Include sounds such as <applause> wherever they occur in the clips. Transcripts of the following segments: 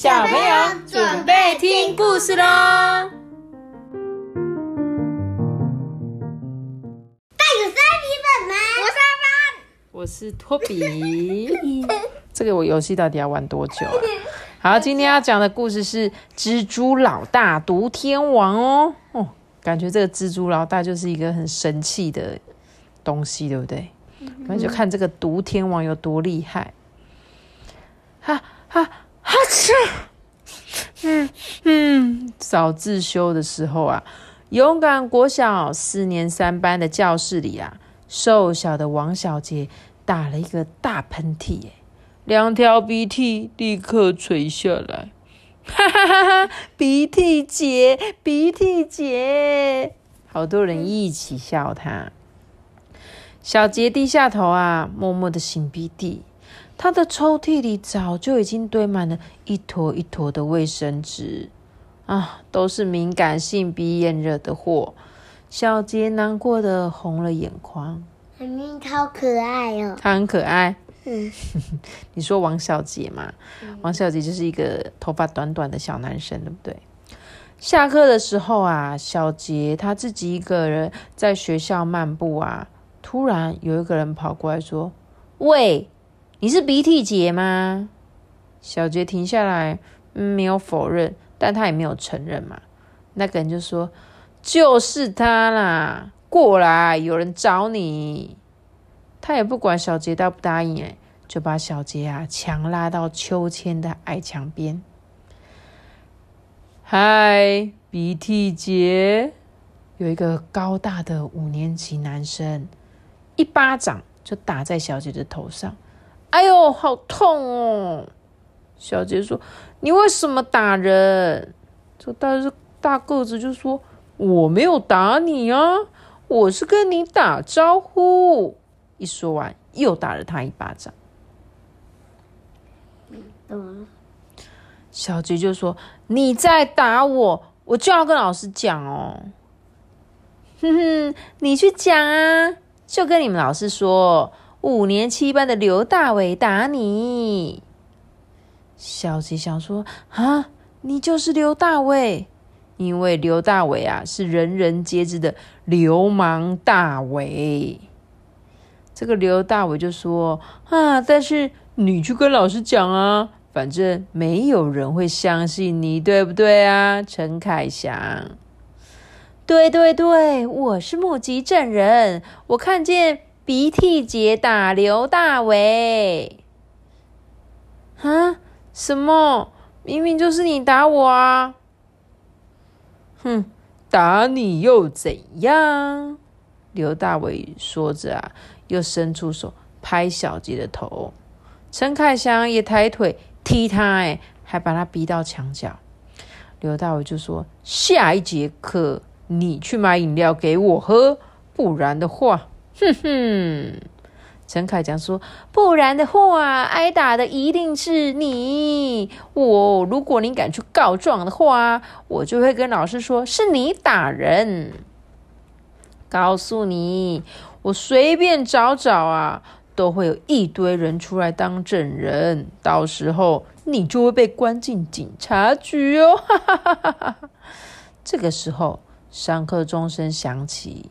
小朋友准备听故事喽！大有三皮本吗？我是阿班，我是托比。<laughs> 这个我游戏到底要玩多久啊？好，今天要讲的故事是蜘蛛老大毒天王哦。哦，感觉这个蜘蛛老大就是一个很神气的东西，对不对？那就看这个毒天王有多厉害。哈哈哈！切，嗯嗯，早自修的时候啊，勇敢国小四年三班的教室里啊，瘦小的王小杰打了一个大喷嚏，哎，两条鼻涕立刻垂下来，哈哈哈哈！鼻涕姐，鼻涕姐，好多人一起笑他。小杰低下头啊，默默的擤鼻涕。他的抽屉里早就已经堆满了一坨一坨的卫生纸，啊，都是敏感性鼻炎惹的祸。小杰难过的红了眼眶。你好可爱哦！他很可爱。嗯，<laughs> 你说王小杰嘛？王小杰就是一个头发短短的小男生，对不对？下课的时候啊，小杰他自己一个人在学校漫步啊，突然有一个人跑过来说：“喂！”你是鼻涕姐吗？小杰停下来，没有否认，但他也没有承认嘛。那个人就说：“就是他啦，过来，有人找你。”他也不管小杰答不答应，哎，就把小杰啊强拉到秋千的矮墙边。嗨，鼻涕姐，有一个高大的五年级男生，一巴掌就打在小杰的头上。哎呦，好痛哦！小杰说：“你为什么打人？”这大大个子就说：“我没有打你啊，我是跟你打招呼。”一说完，又打了他一巴掌。小杰就说：“你再打我，我就要跟老师讲哦。”哼哼，你去讲啊，就跟你们老师说。五年七班的刘大伟打你，小吉想说啊，你就是刘大伟，因为刘大伟啊是人人皆知的流氓大伟。这个刘大伟就说啊，但是你去跟老师讲啊，反正没有人会相信你，对不对啊？陈凯祥，对对对，我是目击证人，我看见。鼻涕姐打刘大伟，啊？什么？明明就是你打我啊！哼，打你又怎样？刘大伟说着啊，又伸出手拍小杰的头。陈凯祥也抬腿踢他，哎，还把他逼到墙角。刘大伟就说：“下一节课你去买饮料给我喝，不然的话。”哼哼，陈凯讲说，不然的话，挨打的一定是你。我，如果你敢去告状的话，我就会跟老师说是你打人。告诉你，我随便找找啊，都会有一堆人出来当证人，到时候你就会被关进警察局哦。<laughs> 这个时候，上课钟声响起。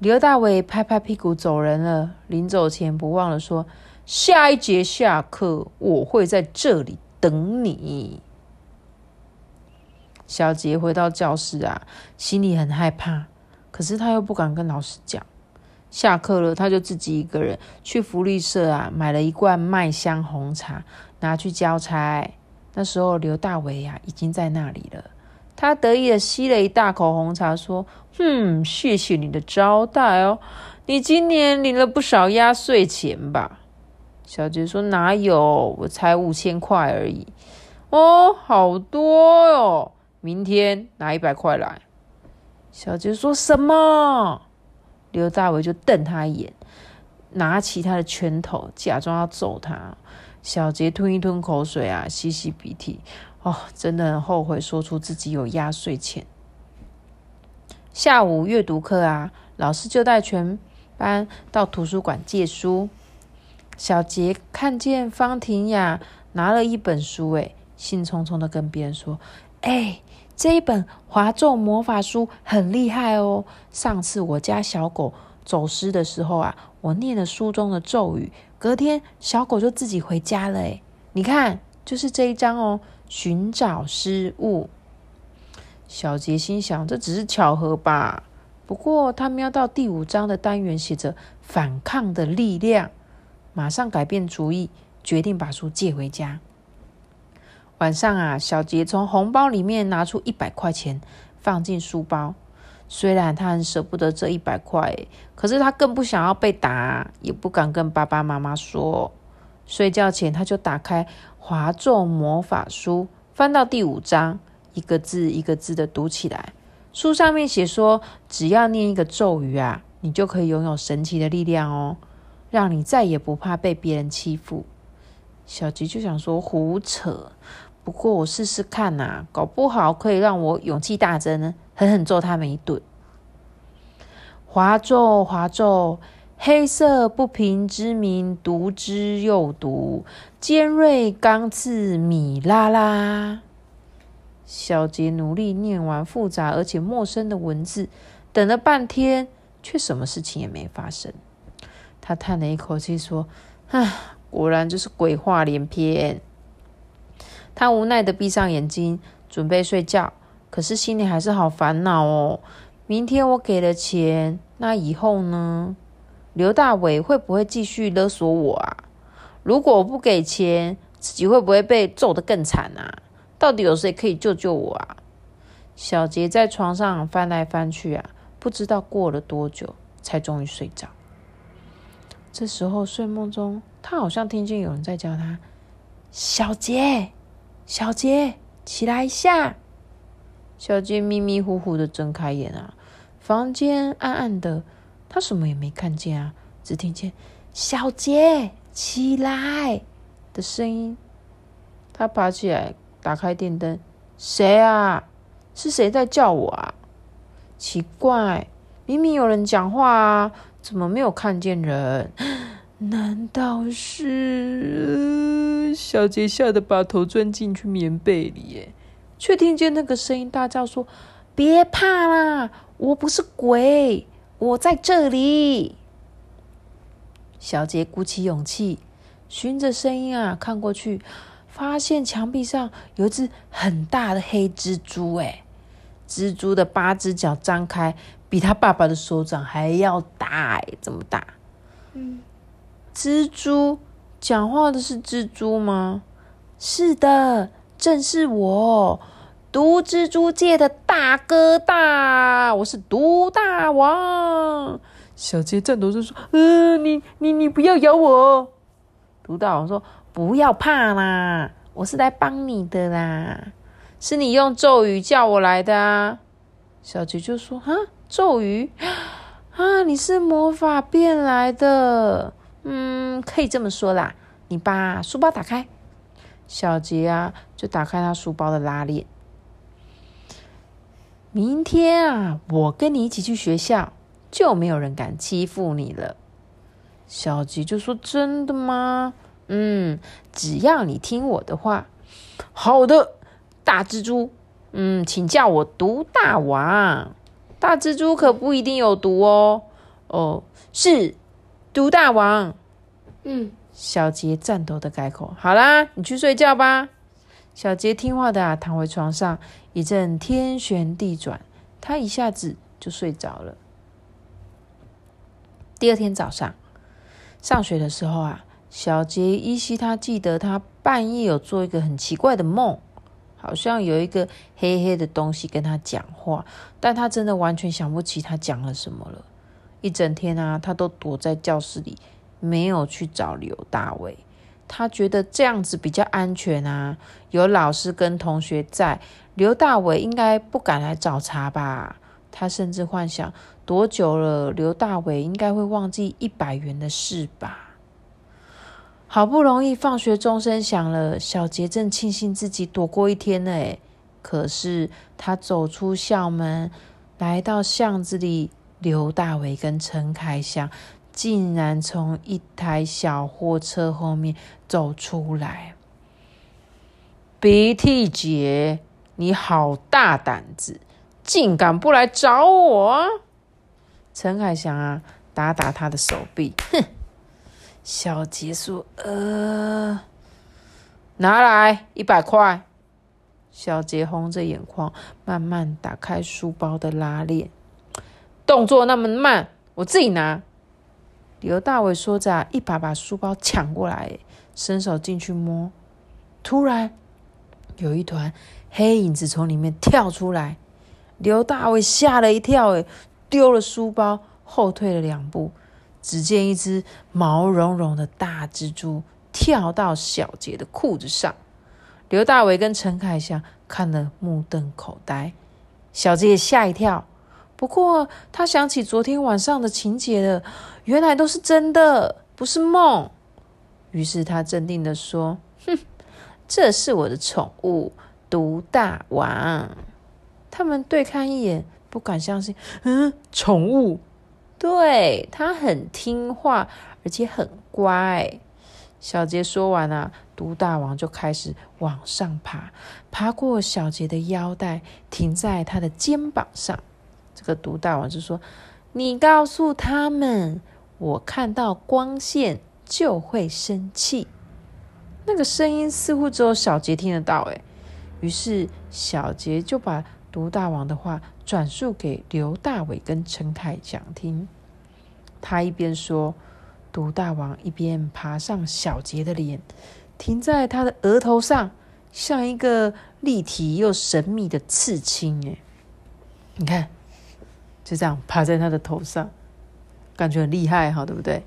刘大伟拍拍屁股走人了，临走前不忘了说：“下一节下课，我会在这里等你。”小杰回到教室啊，心里很害怕，可是他又不敢跟老师讲。下课了，他就自己一个人去福利社啊，买了一罐麦香红茶，拿去交差。那时候刘大伟呀，已经在那里了。他得意的吸了一大口红茶，说：“哼，谢谢你的招待哦，你今年领了不少压岁钱吧？”小杰说：“哪有，我才五千块而已。”哦，好多哟，明天拿一百块来。小杰说什么？刘大伟就瞪他一眼，拿起他的拳头，假装要揍他。小杰吞一吞口水啊，吸吸鼻涕。哦，真的很后悔说出自己有压岁钱。下午阅读课啊，老师就带全班到图书馆借书。小杰看见方婷雅拿了一本书，诶，兴冲冲的跟别人说：“哎，这一本华咒魔法书很厉害哦！上次我家小狗走失的时候啊，我念了书中的咒语，隔天小狗就自己回家了。哎，你看，就是这一章哦，寻找失物。”小杰心想：“这只是巧合吧？”不过他瞄到第五章的单元写着“反抗的力量”，马上改变主意，决定把书借回家。晚上啊，小杰从红包里面拿出一百块钱，放进书包。虽然他很舍不得这一百块，可是他更不想要被打，也不敢跟爸爸妈妈说。睡觉前，他就打开《华咒魔法书》，翻到第五章，一个字一个字的读起来。书上面写说，只要念一个咒语啊，你就可以拥有神奇的力量哦，让你再也不怕被别人欺负。小吉就想说胡扯。不过我试试看呐，搞不好可以让我勇气大增，狠狠揍他们一顿。华咒，华咒，黑色不平之名，毒之又毒，尖锐钢刺，米拉拉。小杰努力念完复杂而且陌生的文字，等了半天，却什么事情也没发生。他叹了一口气说：“唉，果然就是鬼话连篇。”他无奈的闭上眼睛，准备睡觉，可是心里还是好烦恼哦。明天我给了钱，那以后呢？刘大伟会不会继续勒索我啊？如果我不给钱，自己会不会被揍得更惨啊？到底有谁可以救救我啊？小杰在床上翻来翻去啊，不知道过了多久，才终于睡着。这时候睡梦中，他好像听见有人在叫他：“小杰。”小杰，起来一下！小杰迷迷糊糊的睁开眼啊，房间暗暗的，他什么也没看见啊，只听见“小杰，起来”的声音。他爬起来，打开电灯，谁啊？是谁在叫我啊？奇怪，明明有人讲话啊，怎么没有看见人？<gasps> 难道是小杰吓得把头钻进去棉被里？耶，却听见那个声音大叫说：“别怕啦，我不是鬼，我在这里。”小杰鼓起勇气，循着声音啊看过去，发现墙壁上有一只很大的黑蜘蛛。哎，蜘蛛的八只脚张开，比他爸爸的手掌还要大，哎，这么大。嗯。蜘蛛讲话的是蜘蛛吗？是的，正是我，毒蜘蛛界的大哥大，我是毒大王。小杰颤抖着说：“呃，你你你不要咬我！”毒大王说：“不要怕啦，我是来帮你的啦，是你用咒语叫我来的啊。”小杰就说：“啊，咒语 <gasps> 啊，你是魔法变来的。”嗯，可以这么说啦。你把书包打开，小杰啊，就打开他书包的拉链。明天啊，我跟你一起去学校，就没有人敢欺负你了。小杰就说：“真的吗？”嗯，只要你听我的话。好的，大蜘蛛。嗯，请叫我毒大王。大蜘蛛可不一定有毒哦。哦，是。毒大王，嗯，小杰颤抖的改口：“好啦，你去睡觉吧。”小杰听话的啊，躺回床上，一阵天旋地转，他一下子就睡着了。第二天早上上学的时候啊，小杰依稀他记得他半夜有做一个很奇怪的梦，好像有一个黑黑的东西跟他讲话，但他真的完全想不起他讲了什么了。一整天啊，他都躲在教室里，没有去找刘大伟。他觉得这样子比较安全啊，有老师跟同学在，刘大伟应该不敢来找茬吧。他甚至幻想，多久了，刘大伟应该会忘记一百元的事吧。好不容易放学钟声响了，小杰正庆幸自己躲过一天呢。可是他走出校门，来到巷子里。刘大伟跟陈凯祥竟然从一台小货车后面走出来。鼻涕姐，你好大胆子，竟敢不来找我！陈凯祥啊，打打他的手臂，哼。小杰说：“呃，拿来一百块。”小杰红着眼眶，慢慢打开书包的拉链，动作那么慢，我自己拿。刘大伟说着，一把把书包抢过来，伸手进去摸。突然，有一团黑影子从里面跳出来，刘大伟吓了一跳，哎，丢了书包，后退了两步。只见一只毛茸茸的大蜘蛛跳到小杰的裤子上，刘大伟跟陈凯祥看得目瞪口呆，小杰也吓一跳。不过他想起昨天晚上的情节了，原来都是真的，不是梦。于是他镇定的说：“哼，这是我的宠物毒大王。”他们对看一眼，不敢相信：“嗯，宠物。”对他很听话，而且很乖。小杰说完啊，毒大王就开始往上爬，爬过小杰的腰带，停在他的肩膀上。这个毒大王就说：“你告诉他们，我看到光线就会生气。”那个声音似乎只有小杰听得到。哎，于是小杰就把毒大王的话。转述给刘大伟跟陈凯讲听，他一边说，毒大王一边爬上小杰的脸，停在他的额头上，像一个立体又神秘的刺青。哎，你看，就这样趴在他的头上，感觉很厉害哈，对不对？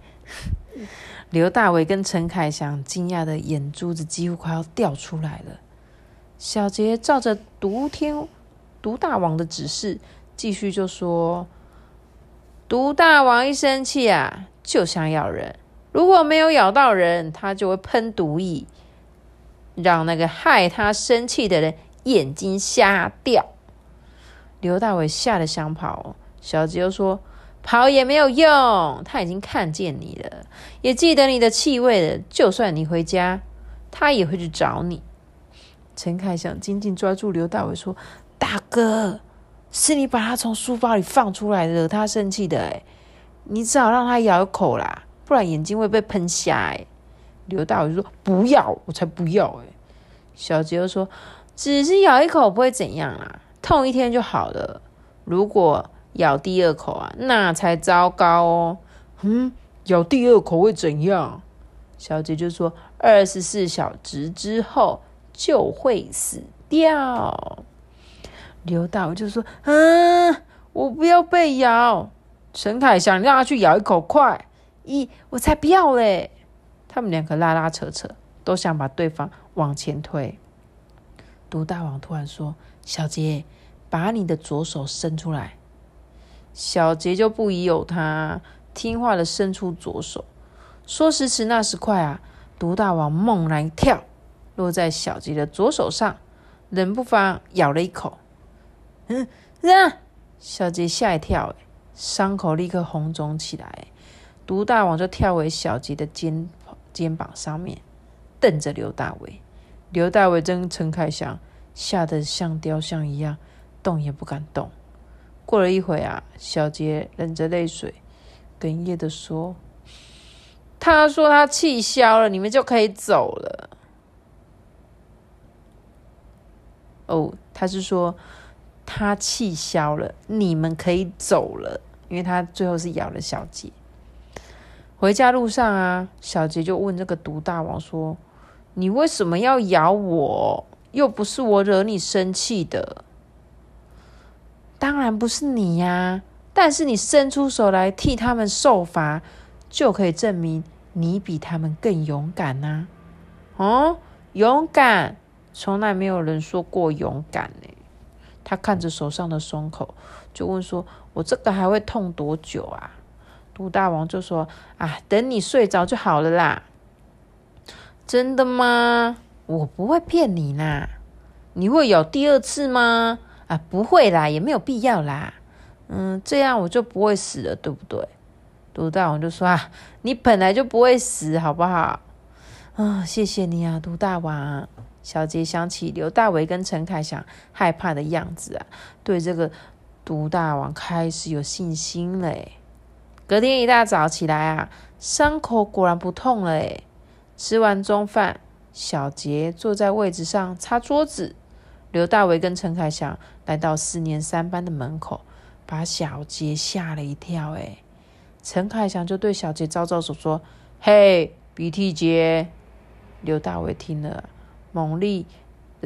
刘大伟跟陈凯祥惊讶的眼珠子几乎快要掉出来了。小杰照着毒天。毒大王的指示，继续就说：“毒大王一生气啊，就想咬人。如果没有咬到人，他就会喷毒液，让那个害他生气的人眼睛瞎掉。”刘大伟吓得想跑，小吉又说：“跑也没有用，他已经看见你了，也记得你的气味了。就算你回家，他也会去找你。”陈凯想紧紧抓住刘大伟说。大哥，是你把他从书包里放出来惹他生气的哎，你只好让他咬一口啦，不然眼睛会被喷瞎哎。刘大伟说：“不要，我才不要哎。”小杰又说：“只是咬一口不会怎样啦，痛一天就好了。如果咬第二口啊，那才糟糕哦。”嗯，咬第二口会怎样？小杰就说：“二十四小时之后就会死掉。”刘大伟就说：“嗯，我不要被咬。”陈凯想让他去咬一口，快！咦，我才不要嘞！他们两个拉拉扯扯，都想把对方往前推。毒大王突然说：“小杰，把你的左手伸出来。”小杰就不疑有他，听话的伸出左手。说时迟，那时快啊！毒大王猛然跳，落在小杰的左手上，冷不防咬了一口。嗯，啊！小杰吓一跳，伤口立刻红肿起来。毒大王就跳回小杰的肩肩膀上面，瞪着刘大伟。刘大伟跟陈凯祥吓得像雕像一样，动也不敢动。过了一会啊，小杰忍着泪水，哽咽的说：“他说他气消了，你们就可以走了。”哦，他是说。他气消了，你们可以走了，因为他最后是咬了小杰。回家路上啊，小杰就问这个毒大王说：“你为什么要咬我？又不是我惹你生气的。”当然不是你呀，但是你伸出手来替他们受罚，就可以证明你比他们更勇敢呐。哦，勇敢，从来没有人说过勇敢呢。他看着手上的伤口，就问说：“我这个还会痛多久啊？”毒大王就说：“啊，等你睡着就好了啦。”真的吗？我不会骗你啦。你会有第二次吗？啊，不会啦，也没有必要啦。嗯，这样我就不会死了，对不对？毒大王就说：“啊，你本来就不会死，好不好？”啊，谢谢你啊，毒大王。小杰想起刘大伟跟陈凯祥害怕的样子啊，对这个毒大王开始有信心了。隔天一大早起来啊，伤口果然不痛了。诶吃完中饭，小杰坐在位置上擦桌子。刘大伟跟陈凯祥来到四年三班的门口，把小杰吓了一跳。诶陈凯祥就对小杰招招手说：“嘿，鼻涕杰。”刘大伟听了。猛力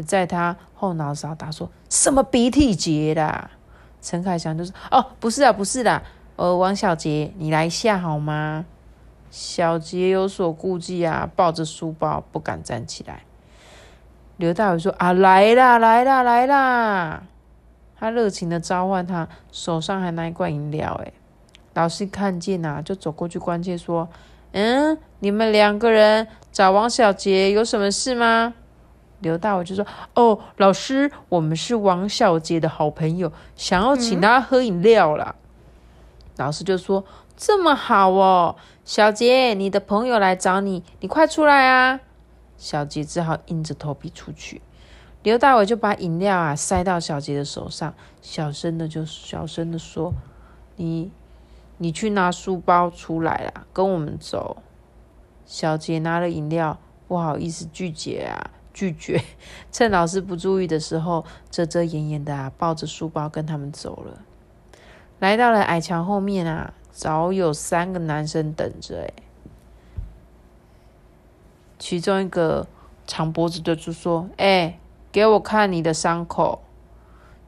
在他后脑勺打，说什么鼻涕姐啦？陈凯祥就说：“哦，不是啊，不是啦，呃，王小杰，你来下好吗？”小杰有所顾忌啊，抱着书包不敢站起来。刘大伟说：“啊，来啦，来啦，来啦！”他热情的召唤他，手上还拿一罐饮料。哎，老师看见啊，就走过去关切说：“嗯，你们两个人找王小杰有什么事吗？”刘大伟就说：“哦，老师，我们是王小杰的好朋友，想要请他喝饮料啦。老师就说：“这么好哦，小杰，你的朋友来找你，你快出来啊！”小杰只好硬着头皮出去。刘大伟就把饮料啊塞到小杰的手上，小声的就小声的说：“你，你去拿书包出来啦，跟我们走。”小杰拿了饮料，不好意思拒绝啊。拒绝，<laughs> 趁老师不注意的时候，遮遮掩掩的啊，抱着书包跟他们走了。来到了矮墙后面啊，早有三个男生等着。哎，其中一个长脖子的就说：“哎，给我看你的伤口。”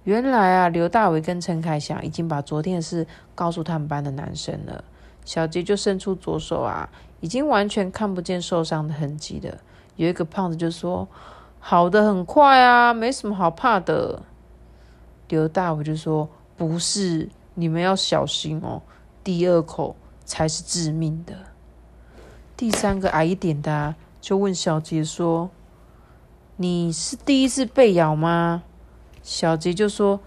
原来啊，刘大伟跟陈凯祥已经把昨天的事告诉他们班的男生了。小杰就伸出左手啊，已经完全看不见受伤的痕迹了。有一个胖子就说：“好的很快啊，没什么好怕的。”刘大伟就说：“不是，你们要小心哦，第二口才是致命的。”第三个矮一点的就问小杰说：“你是第一次被咬吗？”小杰就说：“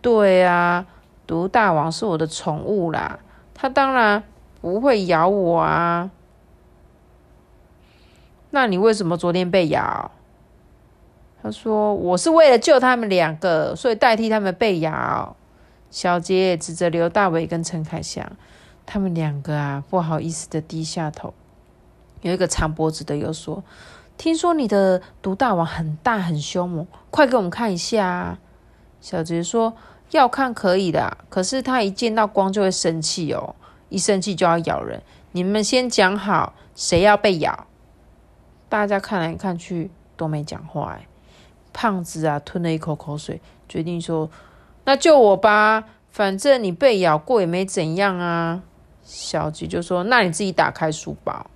对啊，毒大王是我的宠物啦，他当然不会咬我啊。”那你为什么昨天被咬？他说：“我是为了救他们两个，所以代替他们被咬。”小杰指着刘大伟跟陈凯祥，他们两个啊，不好意思的低下头。有一个长脖子的又说：“听说你的毒大王很大很凶猛，快给我们看一下。”啊小杰说：“要看可以的，可是他一见到光就会生气哦，一生气就要咬人。你们先讲好，谁要被咬？”大家看来看去都没讲话哎，胖子啊吞了一口口水，决定说：“那就我吧，反正你被咬过也没怎样啊。”小吉就说：“那你自己打开书包。”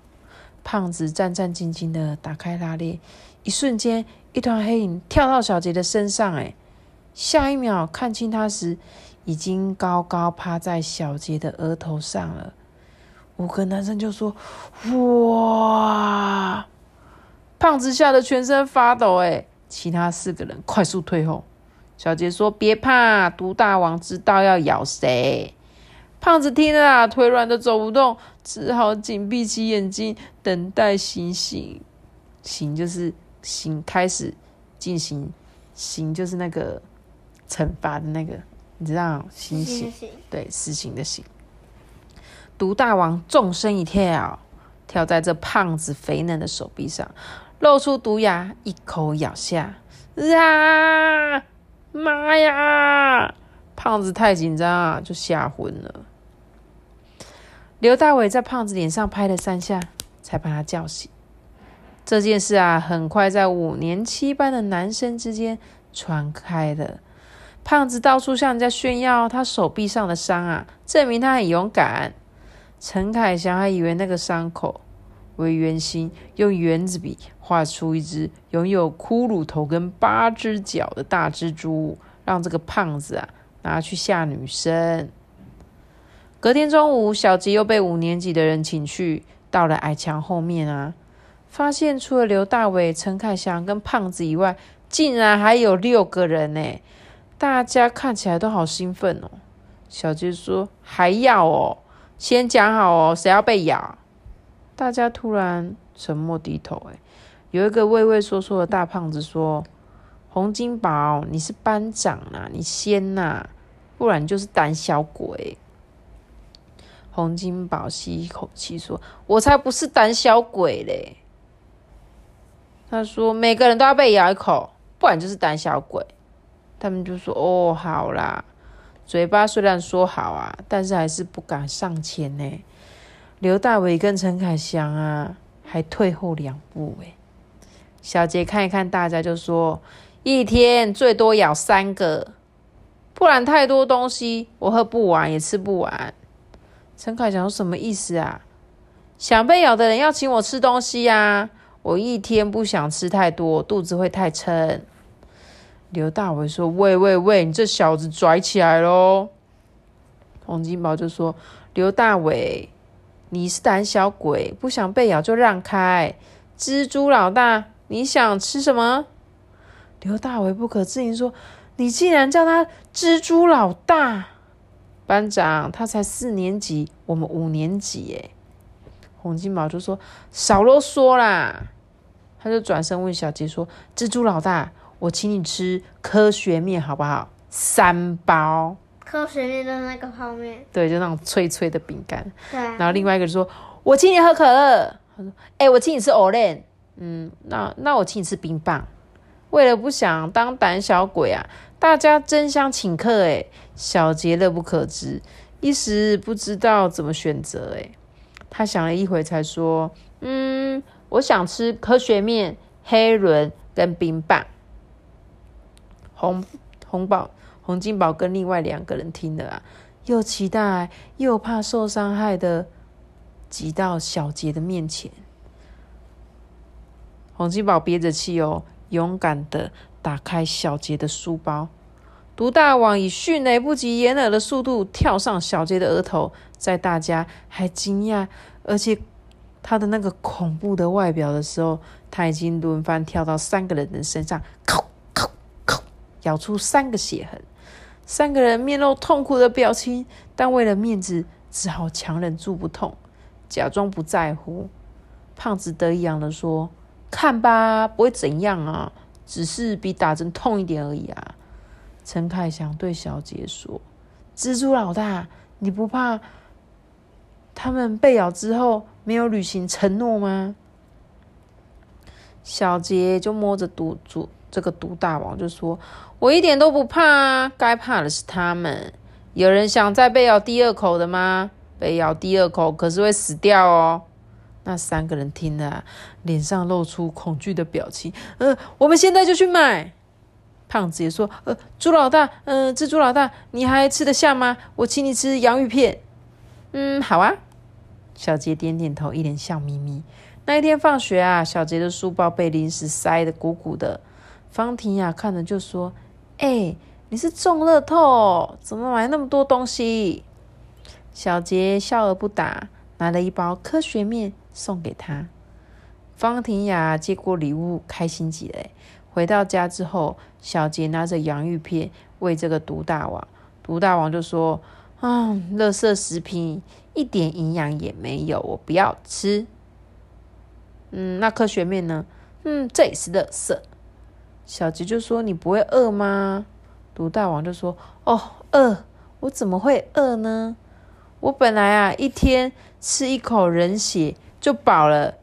胖子战战兢兢的打开拉链，一瞬间，一团黑影跳到小杰的身上，哎，下一秒看清他时，已经高高趴在小杰的额头上了。五个男生就说：“哇！”胖子吓得全身发抖，哎，其他四个人快速退后。小杰说：“别怕，毒大王知道要咬谁。”胖子听了啊，腿软的走不动，只好紧闭起眼睛，等待行刑。刑就是刑，开始进行刑，就是那个惩罚的那个，你知道？行刑，对，死刑的刑。毒大王纵身一跳，跳在这胖子肥嫩的手臂上。露出毒牙，一口咬下，啊！妈呀！胖子太紧张啊，就吓昏了。刘大伟在胖子脸上拍了三下，才把他叫醒。这件事啊，很快在五年七班的男生之间传开了。胖子到处向人家炫耀他手臂上的伤啊，证明他很勇敢。陈凯祥还以为那个伤口。为圆心，用圆子笔画出一只拥有骷髅头跟八只脚的大蜘蛛，让这个胖子啊拿去吓女生。隔天中午，小吉又被五年级的人请去，到了矮墙后面啊，发现除了刘大伟、陈凯祥跟胖子以外，竟然还有六个人呢！大家看起来都好兴奋哦。小吉说：“还要哦，先讲好哦，谁要被咬？”大家突然沉默低头，哎，有一个畏畏缩缩的大胖子说：“洪金宝，你是班长啊，你先呐，不然就是胆小鬼。”洪金宝吸一口气说：“我才不是胆小鬼嘞！”他说：“每个人都要被咬一口，不然就是胆小鬼。”他们就说：“哦，好啦。”嘴巴虽然说好啊，但是还是不敢上前呢。刘大伟跟陈凯祥啊，还退后两步哎。小杰看一看大家，就说：“一天最多咬三个，不然太多东西，我喝不完也吃不完。”陈凯祥说：“什么意思啊？想被咬的人要请我吃东西呀？我一天不想吃太多，肚子会太撑。”刘大伟说：“喂喂喂，你这小子拽起来喽！”洪金宝就说：“刘大伟，你是胆小鬼，不想被咬就让开。蜘蛛老大，你想吃什么？”刘大伟不可置信说：“你竟然叫他蜘蛛老大！”班长，他才四年级，我们五年级哎。洪金宝就说：“少啰嗦啦！”他就转身问小杰说：“蜘蛛老大，我请你吃科学面好不好？三包。科学面的那个泡面，对，就那种脆脆的饼干。对。然后另外一个说：“我请你喝可乐。”他说：“哎，我请你吃 Olen。”嗯，那那我请你吃冰棒。为了不想当胆小鬼啊，大家争相请客哎。小杰乐不可支，一时不知道怎么选择。哎，他想了一会，才说：“嗯，我想吃科学面、黑轮跟冰棒。”红红宝、洪金宝跟另外两个人听了啊，又期待又怕受伤害的，挤到小杰的面前。洪金宝憋着气哦，勇敢的打开小杰的书包。毒大王以迅雷不及掩耳的速度跳上小杰的额头，在大家还惊讶，而且他的那个恐怖的外表的时候，他已经轮番跳到三个人的身上，口口口咬出三个血痕。三个人面露痛苦的表情，但为了面子，只好强忍住不痛，假装不在乎。胖子得意洋的说：“看吧，不会怎样啊，只是比打针痛一点而已啊。”陈凯祥对小杰说：“蜘蛛老大，你不怕他们被咬之后没有履行承诺吗？”小杰就摸着毒主这个毒大王就说：“我一点都不怕啊，该怕的是他们。有人想再被咬第二口的吗？被咬第二口可是会死掉哦。”那三个人听了，脸上露出恐惧的表情。嗯，我们现在就去买。胖子也说：“呃，猪老大，嗯，蜘蛛老大，你还吃得下吗？我请你吃洋芋片。”嗯，好啊。小杰点点头，一脸笑眯眯。那一天放学啊，小杰的书包被零食塞得鼓鼓的。方婷雅看着就说：“哎，你是中乐透？怎么买那么多东西？”小杰笑而不答，拿了一包科学面送给他。方婷雅接过礼物，开心极了。回到家之后，小杰拿着洋芋片喂这个毒大王。毒大王就说：“啊，垃圾食品一点营养也没有，我不要吃。”嗯，那科学面呢？嗯，这也是垃圾。小杰就说：“你不会饿吗？”毒大王就说：“哦，饿，我怎么会饿呢？我本来啊，一天吃一口人血就饱了，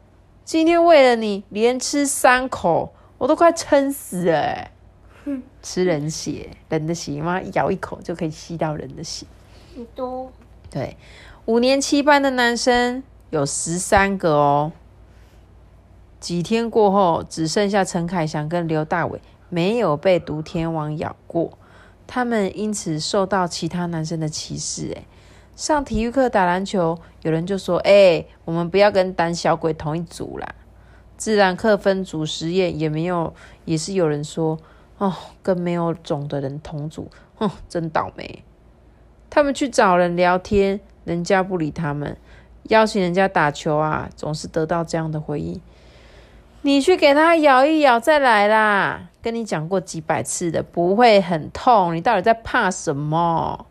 今天为了你，连吃三口。”我都快撑死了！吃人血，人的血吗？咬一口就可以吸到人的血，很多。对，五年七班的男生有十三个哦。几天过后，只剩下陈凯祥跟刘大伟没有被毒天王咬过，他们因此受到其他男生的歧视。哎，上体育课打篮球，有人就说：“哎，我们不要跟胆小鬼同一组啦。”自然课分组实验也没有，也是有人说哦，跟没有种的人同组，哼，真倒霉。他们去找人聊天，人家不理他们；邀请人家打球啊，总是得到这样的回应：你去给他咬一咬再来啦。跟你讲过几百次的，不会很痛。你到底在怕什么？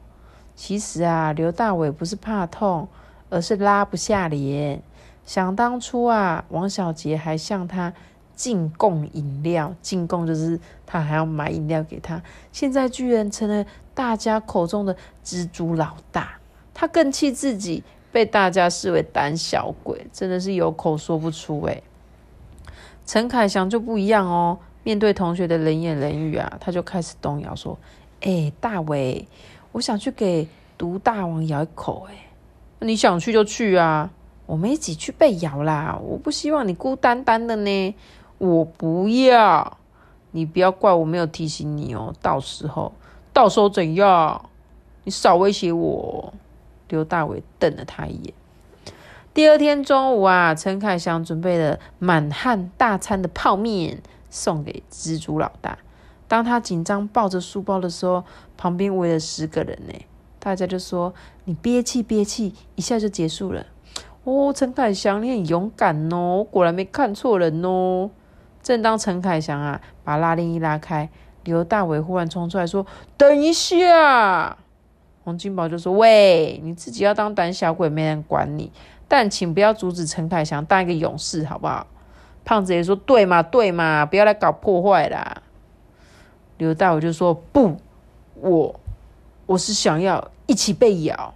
其实啊，刘大伟不是怕痛，而是拉不下脸。想当初啊，王小杰还向他进贡饮料，进贡就是他还要买饮料给他。现在居然成了大家口中的蜘蛛老大，他更气自己被大家视为胆小鬼，真的是有口说不出诶。陈凯翔就不一样哦，面对同学的冷言冷语啊，他就开始动摇说：“哎，大伟，我想去给毒大王咬一口，哎，你想去就去啊，我们一起去被咬啦，我不希望你孤单单的呢。”我不要，你不要怪我没有提醒你哦。到时候，到时候怎样？你少威胁我。刘大伟瞪了他一眼。第二天中午啊，陈凯祥准备了满汉大餐的泡面送给蜘蛛老大。当他紧张抱着书包的时候，旁边围了十个人呢。大家就说：“你憋气憋气，一下就结束了。”哦，陈凯祥，你很勇敢哦，果然没看错人哦。正当陈凯祥啊把拉链一拉开，刘大伟忽然冲出来说：“等一下！”洪金宝就说：“喂，你自己要当胆小鬼，没人管你。但请不要阻止陈凯祥当一个勇士，好不好？”胖子也说：“对嘛，对嘛，不要来搞破坏啦。”刘大伟就说：“不，我我是想要一起被咬。”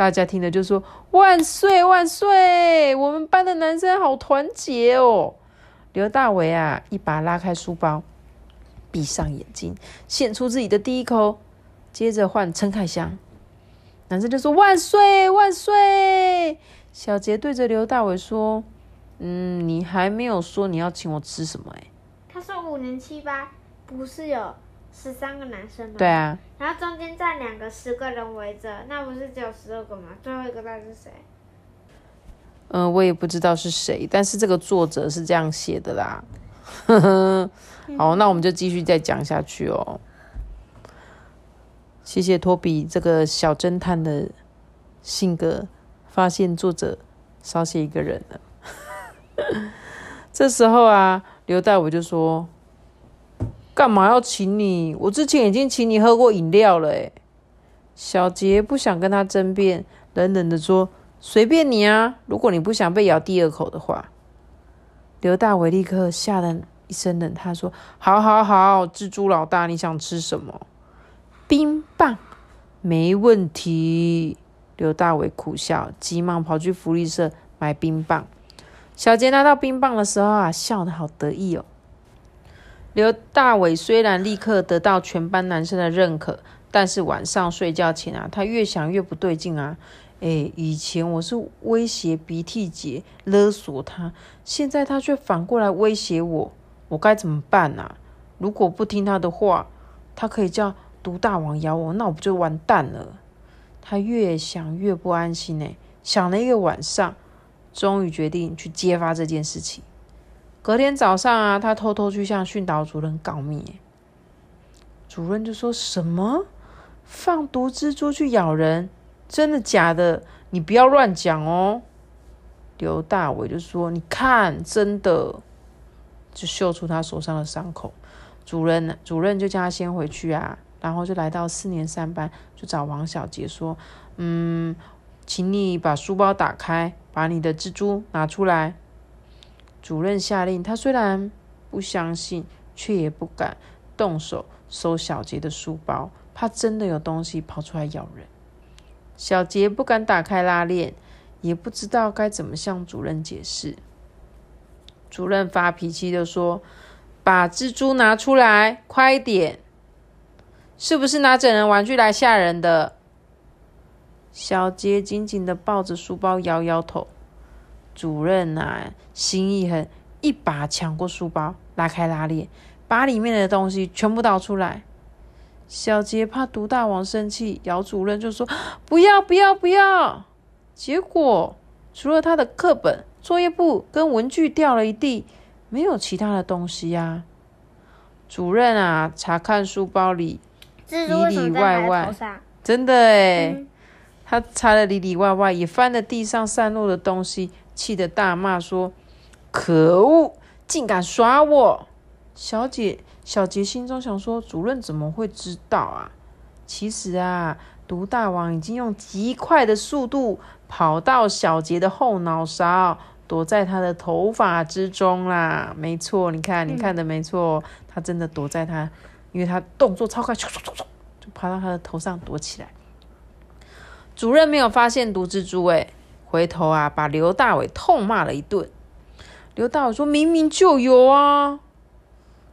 大家听了就说：“万岁万岁！我们班的男生好团结哦。”刘大为啊，一把拉开书包，闭上眼睛，献出自己的第一口，接着换陈凯祥。男生就说：“万岁万岁！”小杰对着刘大伟说：“嗯，你还没有说你要请我吃什么？”哎，他说五年七八不是有十三个男生吗？对啊，然后中间站两个十个人围着，那不是只有十二个吗？最后一个到底是谁？嗯，我也不知道是谁，但是这个作者是这样写的啦。<laughs> 好，那我们就继续再讲下去哦。谢谢托比这个小侦探的性格，发现作者少写一个人了。<laughs> 这时候啊，刘大伟就说：“干嘛要请你？我之前已经请你喝过饮料了。”哎，小杰不想跟他争辩，冷冷的说。随便你啊！如果你不想被咬第二口的话，刘大伟立刻吓得一身冷汗，说：“好好好，蜘蛛老大，你想吃什么？冰棒，没问题。”刘大伟苦笑，急忙跑去福利社买冰棒。小杰拿到冰棒的时候啊，笑得好得意哦。刘大伟虽然立刻得到全班男生的认可，但是晚上睡觉前啊，他越想越不对劲啊。哎，以前我是威胁鼻涕姐勒索他，现在他却反过来威胁我，我该怎么办啊？如果不听他的话，他可以叫毒大王咬我，那我不就完蛋了？他越想越不安心呢，想了一个晚上，终于决定去揭发这件事情。隔天早上啊，他偷偷去向训导主任告密，主任就说什么放毒蜘蛛去咬人。真的假的？你不要乱讲哦！刘大伟就说：“你看，真的。”就秀出他手上的伤口。主任，主任就叫他先回去啊，然后就来到四年三班，就找王小杰说：“嗯，请你把书包打开，把你的蜘蛛拿出来。”主任下令，他虽然不相信，却也不敢动手收小杰的书包，怕真的有东西跑出来咬人。小杰不敢打开拉链，也不知道该怎么向主任解释。主任发脾气的说：“把蜘蛛拿出来，快点！是不是拿整人玩具来吓人的？”小杰紧紧的抱着书包，摇摇头。主任啊，心一狠，一把抢过书包，拉开拉链，把里面的东西全部倒出来。小杰怕毒大王生气，姚主任就说：“不要，不要，不要！”结果除了他的课本、作业簿跟文具掉了一地，没有其他的东西呀。主任啊，查看书包里里里外外，真的哎，他查了里里外外，也翻了地上散落的东西，气得大骂说：“可恶，竟敢耍我！”小姐。小杰心中想说：“主任怎么会知道啊？其实啊，毒大王已经用极快的速度跑到小杰的后脑勺，躲在他的头发之中啦。没错，你看，你看的没错，他真的躲在他，因为他动作超快，就爬到他的头上躲起来。主任没有发现毒蜘蛛，哎，回头啊，把刘大伟痛骂了一顿。刘大伟说明明就有啊，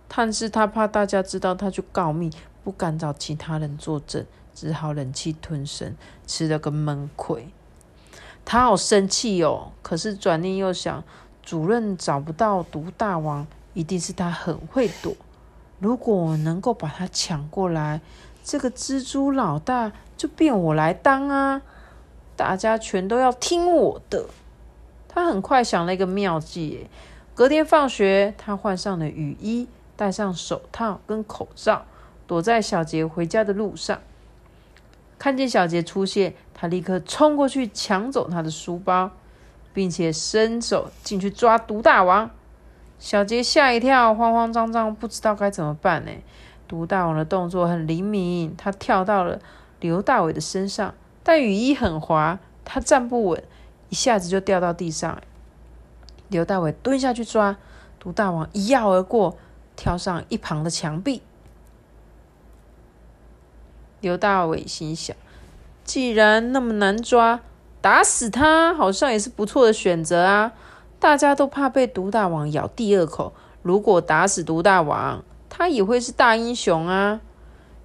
但是他怕大家知道，他就告密，不敢找其他人作证，只好忍气吞声，吃了个闷亏。他好生气哦，可是转念又想，主任找不到毒大王，一定是他很会躲。如果我能够把他抢过来，这个蜘蛛老大就变我来当啊！大家全都要听我的。他很快想了一个妙计，隔天放学，他换上了雨衣，戴上手套跟口罩，躲在小杰回家的路上。看见小杰出现，他立刻冲过去抢走他的书包，并且伸手进去抓毒大王。小杰吓一跳，慌慌张张，不知道该怎么办呢。毒大王的动作很灵敏，他跳到了刘大伟的身上，但雨衣很滑，他站不稳，一下子就掉到地上。刘大伟蹲下去抓，毒大王一跃而过，跳上一旁的墙壁。刘大伟心想：既然那么难抓，打死他好像也是不错的选择啊！大家都怕被毒大王咬第二口，如果打死毒大王，他也会是大英雄啊！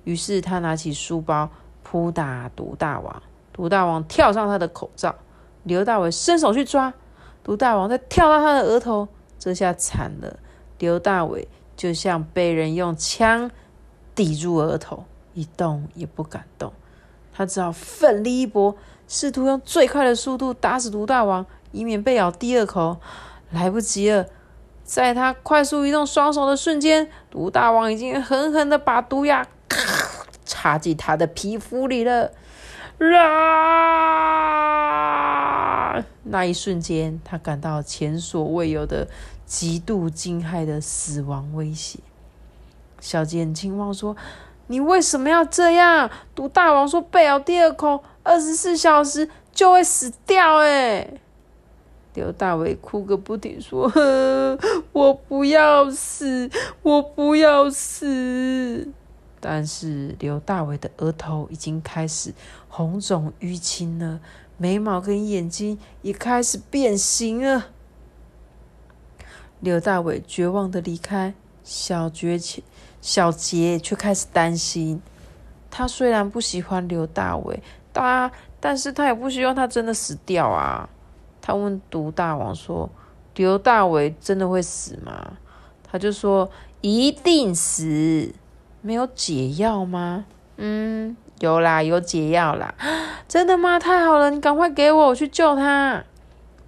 于是他拿起书包扑打毒大王，毒大王跳上他的口罩，刘大伟伸手去抓，毒大王再跳到他的额头，这下惨了，刘大伟就像被人用枪抵住额头。一动也不敢动，他只好奋力一搏，试图用最快的速度打死毒大王，以免被咬第二口。来不及了，在他快速移动双手的瞬间，毒大王已经狠狠的把毒牙插进他的皮肤里了。啊！那一瞬间，他感到前所未有的极度惊骇的死亡威胁。小杰很惊慌说。你为什么要这样？毒大王说：“被咬第二口，二十四小时就会死掉。”哎，刘大伟哭个不停，说：“我不要死，我不要死。”但是刘大伟的额头已经开始红肿淤青了，眉毛跟眼睛也开始变形了。刘大伟绝望的离开，小杰。小杰却开始担心，他虽然不喜欢刘大伟，但但是他也不希望他真的死掉啊。他问毒大王说：“刘大伟真的会死吗？”他就说：“一定死。”没有解药吗？嗯，有啦，有解药啦。<gasps> 真的吗？太好了，你赶快给我，我去救他。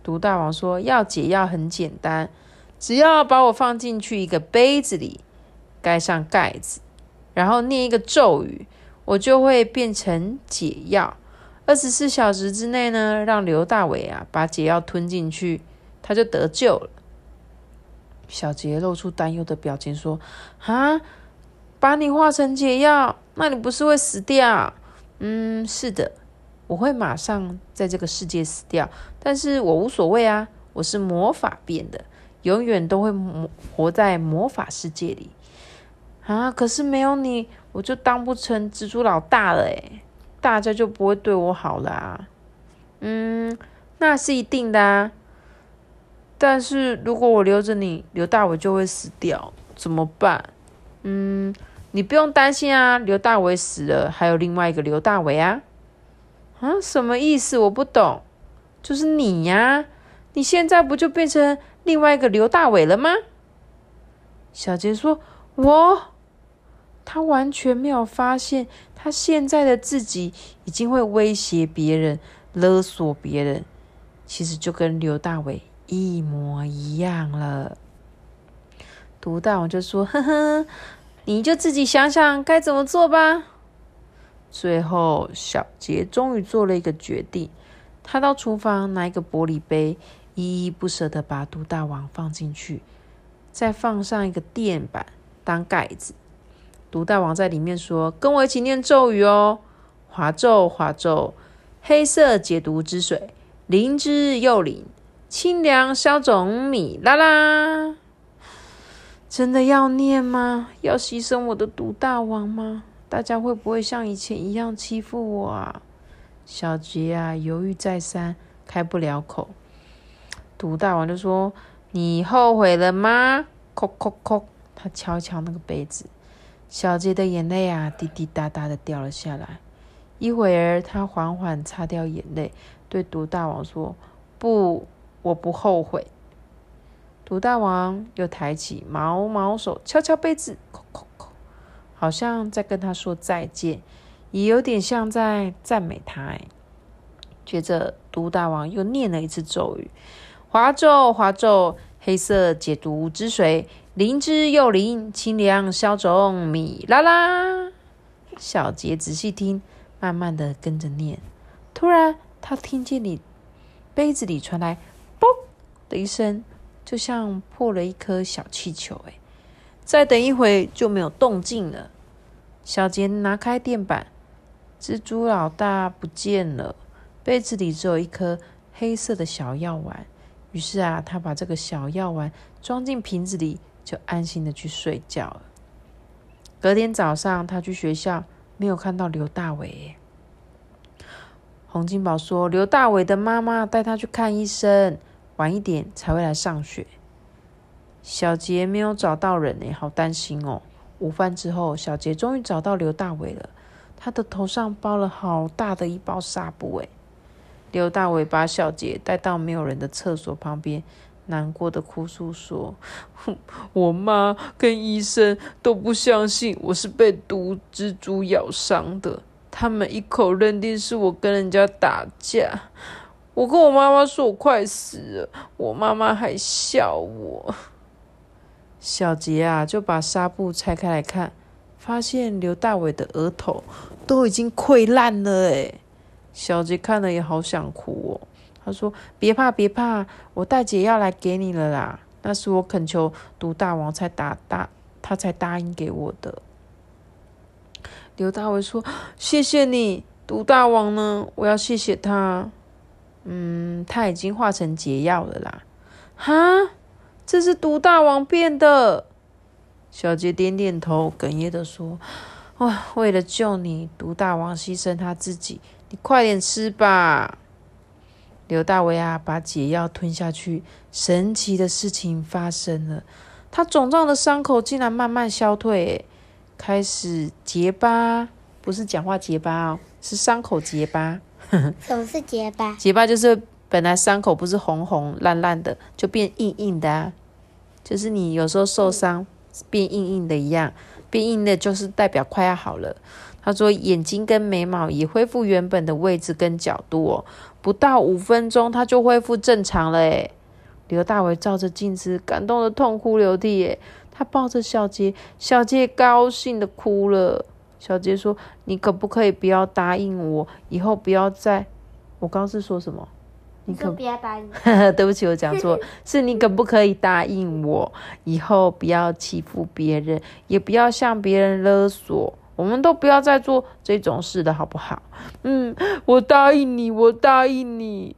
毒大王说：“要解药很简单，只要把我放进去一个杯子里。”盖上盖子，然后念一个咒语，我就会变成解药。二十四小时之内呢，让刘大伟啊把解药吞进去，他就得救了。小杰露出担忧的表情说：“啊，把你化成解药，那你不是会死掉？”“嗯，是的，我会马上在这个世界死掉，但是我无所谓啊，我是魔法变的，永远都会活在魔法世界里。”啊！可是没有你，我就当不成蜘蛛老大了诶大家就不会对我好了啊。嗯，那是一定的啊。但是如果我留着你，刘大伟就会死掉，怎么办？嗯，你不用担心啊，刘大伟死了，还有另外一个刘大伟啊。啊，什么意思？我不懂。就是你呀，你现在不就变成另外一个刘大伟了吗？小杰说：“我。”他完全没有发现，他现在的自己已经会威胁别人、勒索别人，其实就跟刘大伟一模一样了。毒大王就说：“呵呵，你就自己想想该怎么做吧。”最后，小杰终于做了一个决定，他到厨房拿一个玻璃杯，依依不舍的把毒大王放进去，再放上一个垫板当盖子。毒大王在里面说：“跟我一起念咒语哦，划咒划咒，黑色解毒之水，灵之又灵，清凉消肿米啦啦。真的要念吗？要牺牲我的毒大王吗？大家会不会像以前一样欺负我啊？小杰啊，犹豫再三，开不了口。毒大王就说：“你后悔了吗？”叩叩叩，他敲敲那个杯子。小杰的眼泪啊，滴滴答答的掉了下来。一会儿，他缓缓擦掉眼泪，对毒大王说：“不，我不后悔。”毒大王又抬起毛毛手，敲敲杯子，叩叩叩，好像在跟他说再见，也有点像在赞美他。哎，接着毒大王又念了一次咒语：“滑咒，滑咒，黑色解毒之水，灵之又灵，清凉消肿，米啦啦。”小杰仔细听，慢慢的跟着念。突然，他听见你杯子里传来“嘣”的一声。就像破了一颗小气球，哎，再等一会就没有动静了。小杰拿开垫板，蜘蛛老大不见了，被子里只有一颗黑色的小药丸。于是啊，他把这个小药丸装进瓶子里，就安心的去睡觉了。隔天早上，他去学校，没有看到刘大伟。洪金宝说：“刘大伟的妈妈带他去看医生。”晚一点才会来上学。小杰没有找到人呢，好担心哦。午饭之后，小杰终于找到刘大伟了。他的头上包了好大的一包纱布哎。刘大伟把小杰带到没有人的厕所旁边，难过的哭诉说：“ <laughs> 我妈跟医生都不相信我是被毒蜘蛛咬伤的，他们一口认定是我跟人家打架。”我跟我妈妈说我快死了，我妈妈还笑我。小杰啊，就把纱布拆开来看，发现刘大伟的额头都已经溃烂了。哎，小杰看了也好想哭哦。他说：“别怕，别怕，我大姐要来给你了啦。那是我恳求毒大王才答答，他才答应给我的。”刘大伟说：“谢谢你，毒大王呢？我要谢谢他。”嗯，他已经化成解药了啦！哈，这是毒大王变的。小杰点点头，哽咽的说：“哇，为了救你，毒大王牺牲他自己，你快点吃吧。”刘大为啊，把解药吞下去，神奇的事情发生了，他肿胀的伤口竟然慢慢消退，开始结疤，不是讲话结疤哦，是伤口结疤。<laughs> 什么是结疤？结疤就是本来伤口不是红红烂烂的，就变硬硬的啊。就是你有时候受伤变硬硬的一样，变硬的就是代表快要好了。他说眼睛跟眉毛也恢复原本的位置跟角度哦，不到五分钟他就恢复正常了诶刘大伟照着镜子，感动的痛哭流涕诶他抱着小杰，小杰高兴的哭了。小杰说：“你可不可以不要答应我？以后不要再……我刚是说什么？你可不要答应。<laughs> 对不起，我讲错，<laughs> 是你可不可以答应我？以后不要欺负别人，也不要向别人勒索，我们都不要再做这种事的好不好？嗯，我答应你，我答应你。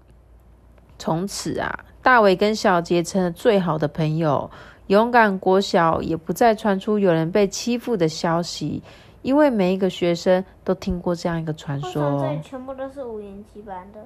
从此啊，大伟跟小杰成了最好的朋友。勇敢国小也不再传出有人被欺负的消息。”因为每一个学生都听过这样一个传说，这全部都是五年级班的，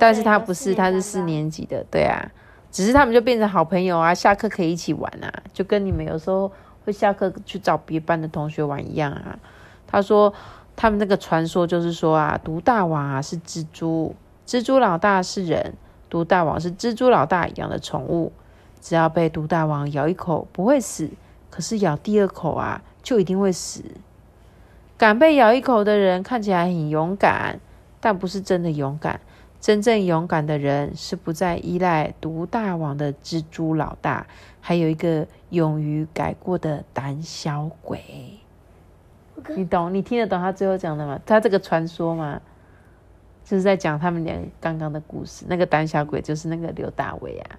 但是他不是，他是四年级的，对啊，只是他们就变成好朋友啊，下课可以一起玩啊，就跟你们有时候会下课去找别班的同学玩一样啊。他说他们那个传说就是说啊，毒大王啊是蜘蛛，蜘蛛老大是人，毒大王是蜘蛛老大一样的宠物，只要被毒大王咬一口不会死，可是咬第二口啊就一定会死。敢被咬一口的人看起来很勇敢，但不是真的勇敢。真正勇敢的人是不再依赖毒大王的蜘蛛老大，还有一个勇于改过的胆小鬼。你懂？你听得懂他最后讲的吗？他这个传说吗，就是在讲他们俩刚刚的故事。那个胆小鬼就是那个刘大伟啊，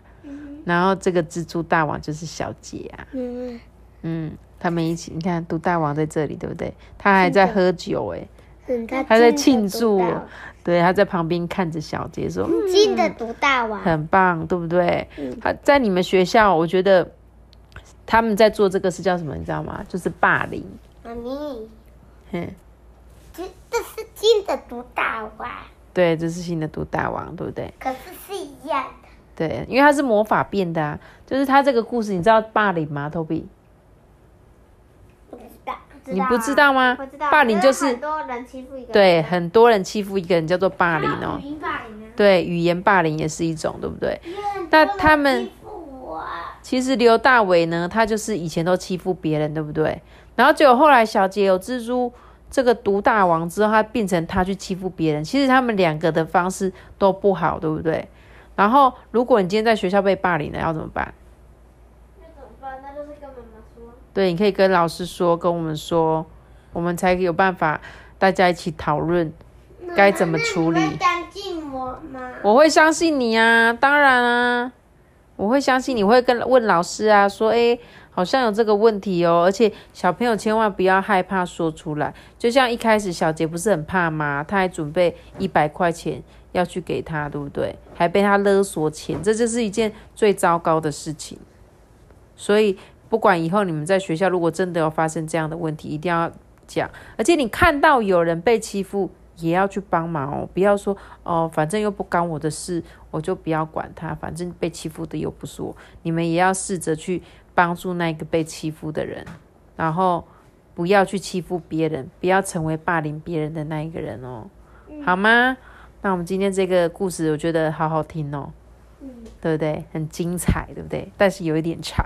然后这个蜘蛛大王就是小杰啊。嗯。嗯，他们一起，你看毒大王在这里，对不对？他还在喝酒，哎，嗯，他他在庆祝对，他在旁边看着小杰说，嗯金的毒大王，很棒，对不对？嗯他在你们学校，我觉得他们在做这个是叫什么？你知道吗？就是霸凌。妈咪，哼，这这是金的毒大王，对，这是新的毒大王，对不对？可是是一样的。对，因为他是魔法变的啊。就是他这个故事，你知道霸凌吗？Toby，不知道，你不知道吗我知道，霸凌就是很多人欺负一个人，对，很多人欺负一个人叫做霸凌哦。霸凌啊，对，语言霸凌也是一种，对不对？那他们其实刘大伟呢，他就是以前都欺负别人，对不对？然后结果后来小姐有蜘蛛这个毒大王之后，他变成他去欺负别人。其实他们两个的方式都不好，对不对？然后如果你今天在学校被霸凌了，要怎么办？那怎么办？那就是跟妈妈说，对，你可以跟老师说，跟我们说，我们才有办法大家一起讨论该怎么处理相信我吗？我会相信你啊，当然啊，我会相信你会跟问老师啊，说，诶，好像有这个问题哦，而且小朋友千万不要害怕说出来。就像一开始小杰不是很怕吗？他还准备一百块钱要去给他，对不对？还被他勒索钱，这就是一件最糟糕的事情。所以不管以后你们在学校如果真的要发生这样的问题，一定要讲，而且你看到有人被欺负。也要去帮忙哦，不要说哦，反正又不干我的事，我就不要管他。反正被欺负的又不是我，你们也要试着去帮助那个被欺负的人，然后不要去欺负别人，不要成为霸凌别人的那一个人哦，好吗？那我们今天这个故事，我觉得好好听哦，对不对？很精彩，对不对？但是有一点长。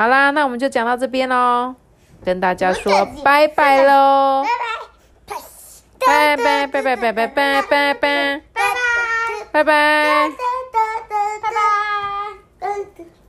好啦，那我们就讲到这边喽，跟大家说拜拜喽！拜拜。拜拜拜拜拜拜拜拜拜拜。拜。